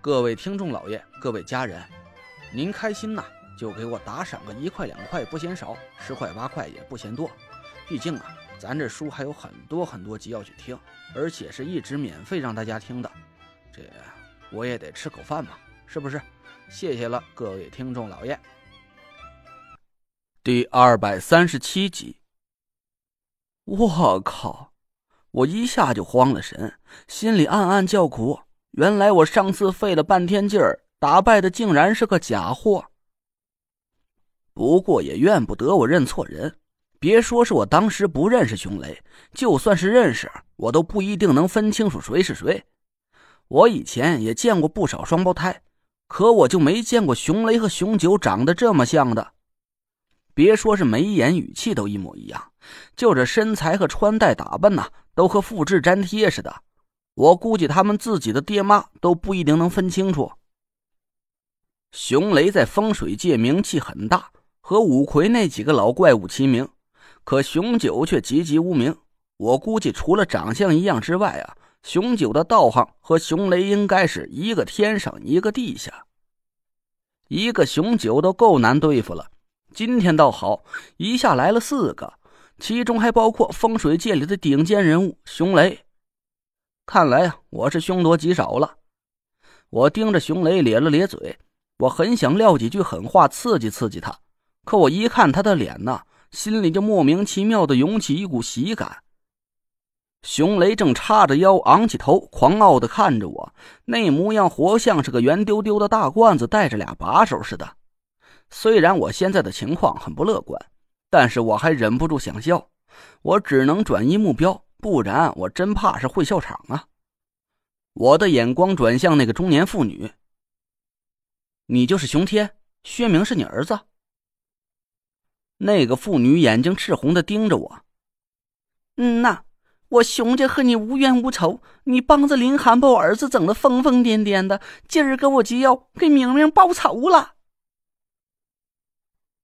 各位听众老爷，各位家人，您开心呐，就给我打赏个一块两块不嫌少，十块八块也不嫌多。毕竟啊，咱这书还有很多很多集要去听，而且是一直免费让大家听的，这我也得吃口饭嘛，是不是？谢谢了，各位听众老爷。第二百三十七集，我靠！我一下就慌了神，心里暗暗叫苦。原来我上次费了半天劲儿打败的竟然是个假货。不过也怨不得我认错人，别说是我当时不认识熊雷，就算是认识，我都不一定能分清楚谁是谁。我以前也见过不少双胞胎，可我就没见过熊雷和熊九长得这么像的。别说是眉眼语气都一模一样，就这身材和穿戴打扮呐，都和复制粘贴似的。我估计他们自己的爹妈都不一定能分清楚。熊雷在风水界名气很大，和五魁那几个老怪物齐名，可熊九却籍籍无名。我估计除了长相一样之外啊，熊九的道行和熊雷应该是一个天上一个地下。一个熊九都够难对付了，今天倒好，一下来了四个，其中还包括风水界里的顶尖人物熊雷。看来啊，我是凶多吉少了。我盯着熊雷咧了咧嘴，我很想撂几句狠话刺激刺激他，可我一看他的脸呢，心里就莫名其妙的涌起一股喜感。熊雷正叉着腰，昂起头，狂傲的看着我，那模样活像是个圆丢丢的大罐子，带着俩把手似的。虽然我现在的情况很不乐观，但是我还忍不住想笑，我只能转移目标。不然我真怕是会笑场啊！我的眼光转向那个中年妇女。你就是熊天，薛明是你儿子。那个妇女眼睛赤红的盯着我。嗯呐，我熊家和你无冤无仇，你帮着林寒把我儿子整的疯疯癫癫的，今儿个我就要给明明报仇了。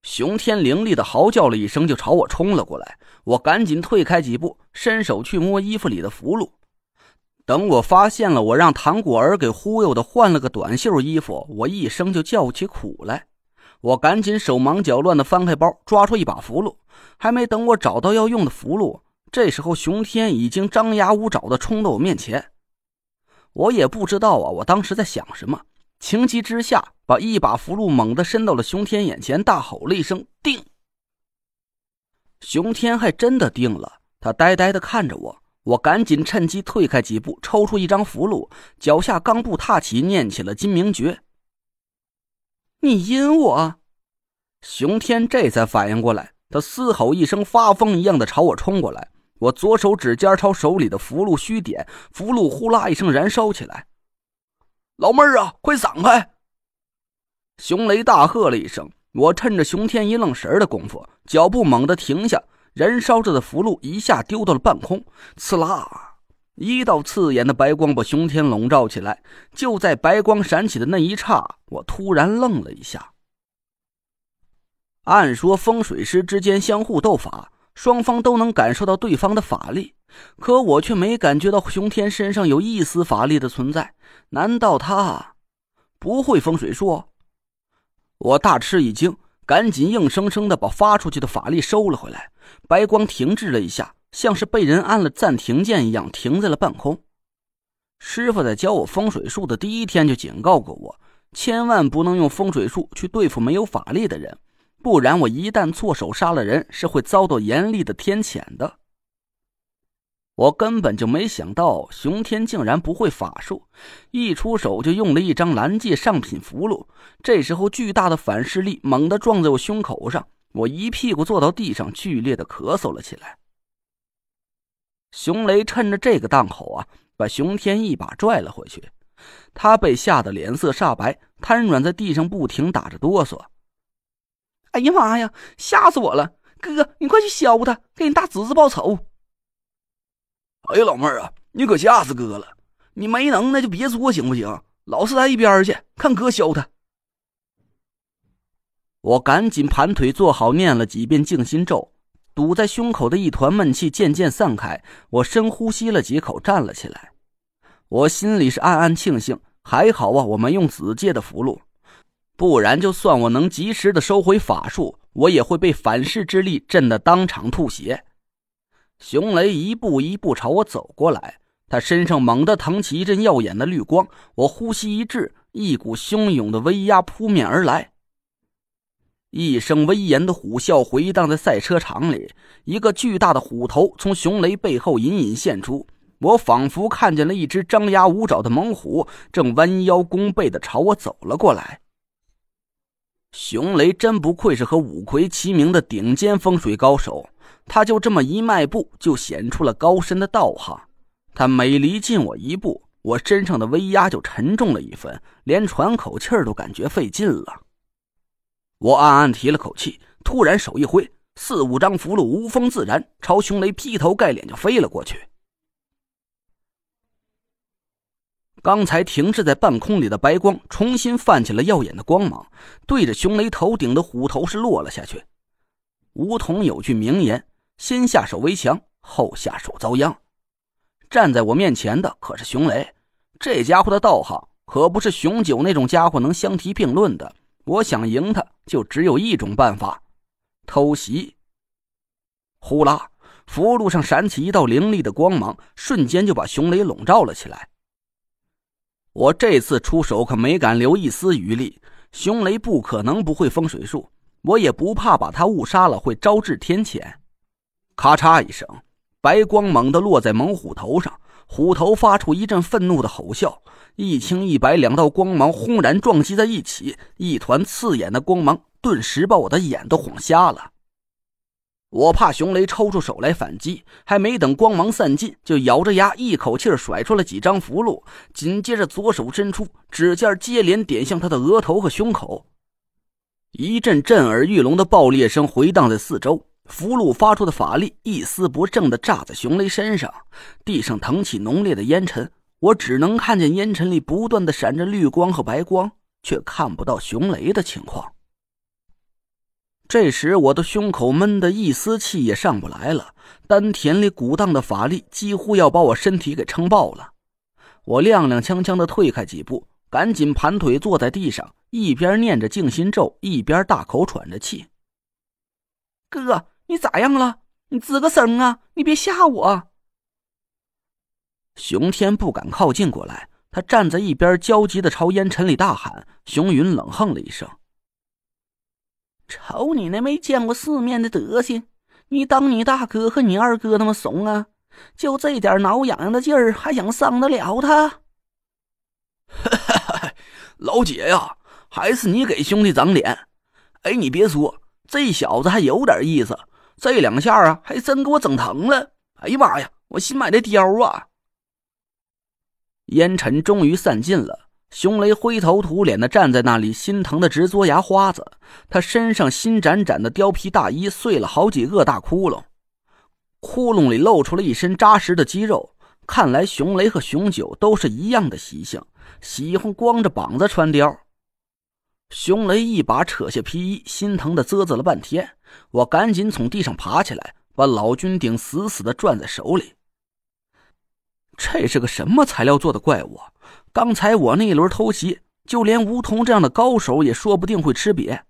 熊天凌厉的嚎叫了一声，就朝我冲了过来。我赶紧退开几步，伸手去摸衣服里的符箓。等我发现了我让唐果儿给忽悠的，换了个短袖衣服，我一声就叫起苦来。我赶紧手忙脚乱的翻开包，抓出一把符箓。还没等我找到要用的符箓，这时候熊天已经张牙舞爪的冲到我面前。我也不知道啊，我当时在想什么。情急之下，把一把符箓猛地伸到了熊天眼前，大吼了一声：“定！”熊天还真的定了，他呆呆的看着我。我赶紧趁机退开几步，抽出一张符箓，脚下刚步踏起，念起了金明诀。你阴我！熊天这才反应过来，他嘶吼一声，发疯一样的朝我冲过来。我左手指尖朝手里的符箓虚点，符箓呼啦一声燃烧起来。老妹儿啊，快闪开！熊雷大喝了一声。我趁着熊天一愣神的功夫，脚步猛地停下，燃烧着的符箓一下丢到了半空。刺啦！一道刺眼的白光把熊天笼罩起来。就在白光闪起的那一刹，我突然愣了一下。按说风水师之间相互斗法，双方都能感受到对方的法力。可我却没感觉到熊天身上有一丝法力的存在，难道他不会风水术？我大吃一惊，赶紧硬生生的把发出去的法力收了回来。白光停滞了一下，像是被人按了暂停键一样，停在了半空。师傅在教我风水术的第一天就警告过我，千万不能用风水术去对付没有法力的人，不然我一旦错手杀了人，是会遭到严厉的天谴的。我根本就没想到熊天竟然不会法术，一出手就用了一张蓝界上品符箓。这时候，巨大的反噬力猛地撞在我胸口上，我一屁股坐到地上，剧烈的咳嗽了起来。熊雷趁着这个档口啊，把熊天一把拽了回去。他被吓得脸色煞白，瘫软在地上，不停打着哆嗦。哎呀妈呀！吓死我了！哥，你快去削他，给你大侄子报仇！哎呀，老妹儿啊，你可吓死哥了！你没能耐就别作行不行？老实在一边去，看哥削他。我赶紧盘腿坐好，念了几遍静心咒，堵在胸口的一团闷气渐渐散开。我深呼吸了几口，站了起来。我心里是暗暗庆幸，还好啊，我没用子界的符箓，不然就算我能及时的收回法术，我也会被反噬之力震得当场吐血。熊雷一步一步朝我走过来，他身上猛地腾起一阵耀眼的绿光，我呼吸一滞，一股汹涌的威压扑面而来。一声威严的虎啸回荡在赛车场里，一个巨大的虎头从熊雷背后隐隐现出。我仿佛看见了一只张牙舞爪的猛虎，正弯腰弓背的朝我走了过来。熊雷真不愧是和五魁齐名的顶尖风水高手，他就这么一迈步，就显出了高深的道行。他每离近我一步，我身上的威压就沉重了一分，连喘口气都感觉费劲了。我暗暗提了口气，突然手一挥，四五张符箓无风自燃，朝熊雷劈头盖脸就飞了过去。刚才停滞在半空里的白光重新泛起了耀眼的光芒，对着熊雷头顶的虎头是落了下去。梧桐有句名言：“先下手为强，后下手遭殃。”站在我面前的可是熊雷，这家伙的道行可不是熊九那种家伙能相提并论的。我想赢他，就只有一种办法：偷袭。呼啦，符箓上闪起一道凌厉的光芒，瞬间就把熊雷笼罩了起来。我这次出手可没敢留一丝余力，熊雷不可能不会风水术，我也不怕把他误杀了会招致天谴。咔嚓一声，白光猛地落在猛虎头上，虎头发出一阵愤怒的吼啸。一青一白两道光芒轰然撞击在一起，一团刺眼的光芒顿时把我的眼都晃瞎了。我怕熊雷抽出手来反击，还没等光芒散尽，就咬着牙一口气甩出了几张符箓，紧接着左手伸出，指尖接连点向他的额头和胸口。一阵震耳欲聋的爆裂声回荡在四周，符箓发出的法力一丝不正的炸在熊雷身上，地上腾起浓烈的烟尘。我只能看见烟尘里不断的闪着绿光和白光，却看不到熊雷的情况。这时，我的胸口闷得一丝气也上不来了，丹田里鼓荡的法力几乎要把我身体给撑爆了。我踉踉跄跄的退开几步，赶紧盘腿坐在地上，一边念着静心咒，一边大口喘着气。哥，你咋样了？你吱个声啊！你别吓我。熊天不敢靠近过来，他站在一边，焦急的朝烟尘里大喊。熊云冷哼了一声：“瞅你那没见过世面的德行，你当你大哥和你二哥那么怂啊？就这点挠痒痒的劲儿，还想伤得了他？” 老姐呀，还是你给兄弟长脸。哎，你别说，这小子还有点意思，这两下啊，还真给我整疼了。哎呀妈呀，我新买的貂啊！烟尘终于散尽了，熊雷灰头土脸的站在那里，心疼的直嘬牙花子。他身上新崭崭的貂皮大衣碎了好几个大窟窿，窟窿里露出了一身扎实的肌肉。看来熊雷和熊九都是一样的习性，喜欢光着膀子穿貂。熊雷一把扯下皮衣，心疼的啧啧了半天。我赶紧从地上爬起来，把老君鼎死死的攥在手里。这是个什么材料做的怪物？刚才我那一轮偷袭，就连吴桐这样的高手也说不定会吃瘪，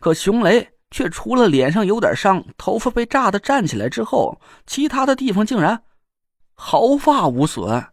可熊雷却除了脸上有点伤，头发被炸的站起来之后，其他的地方竟然毫发无损。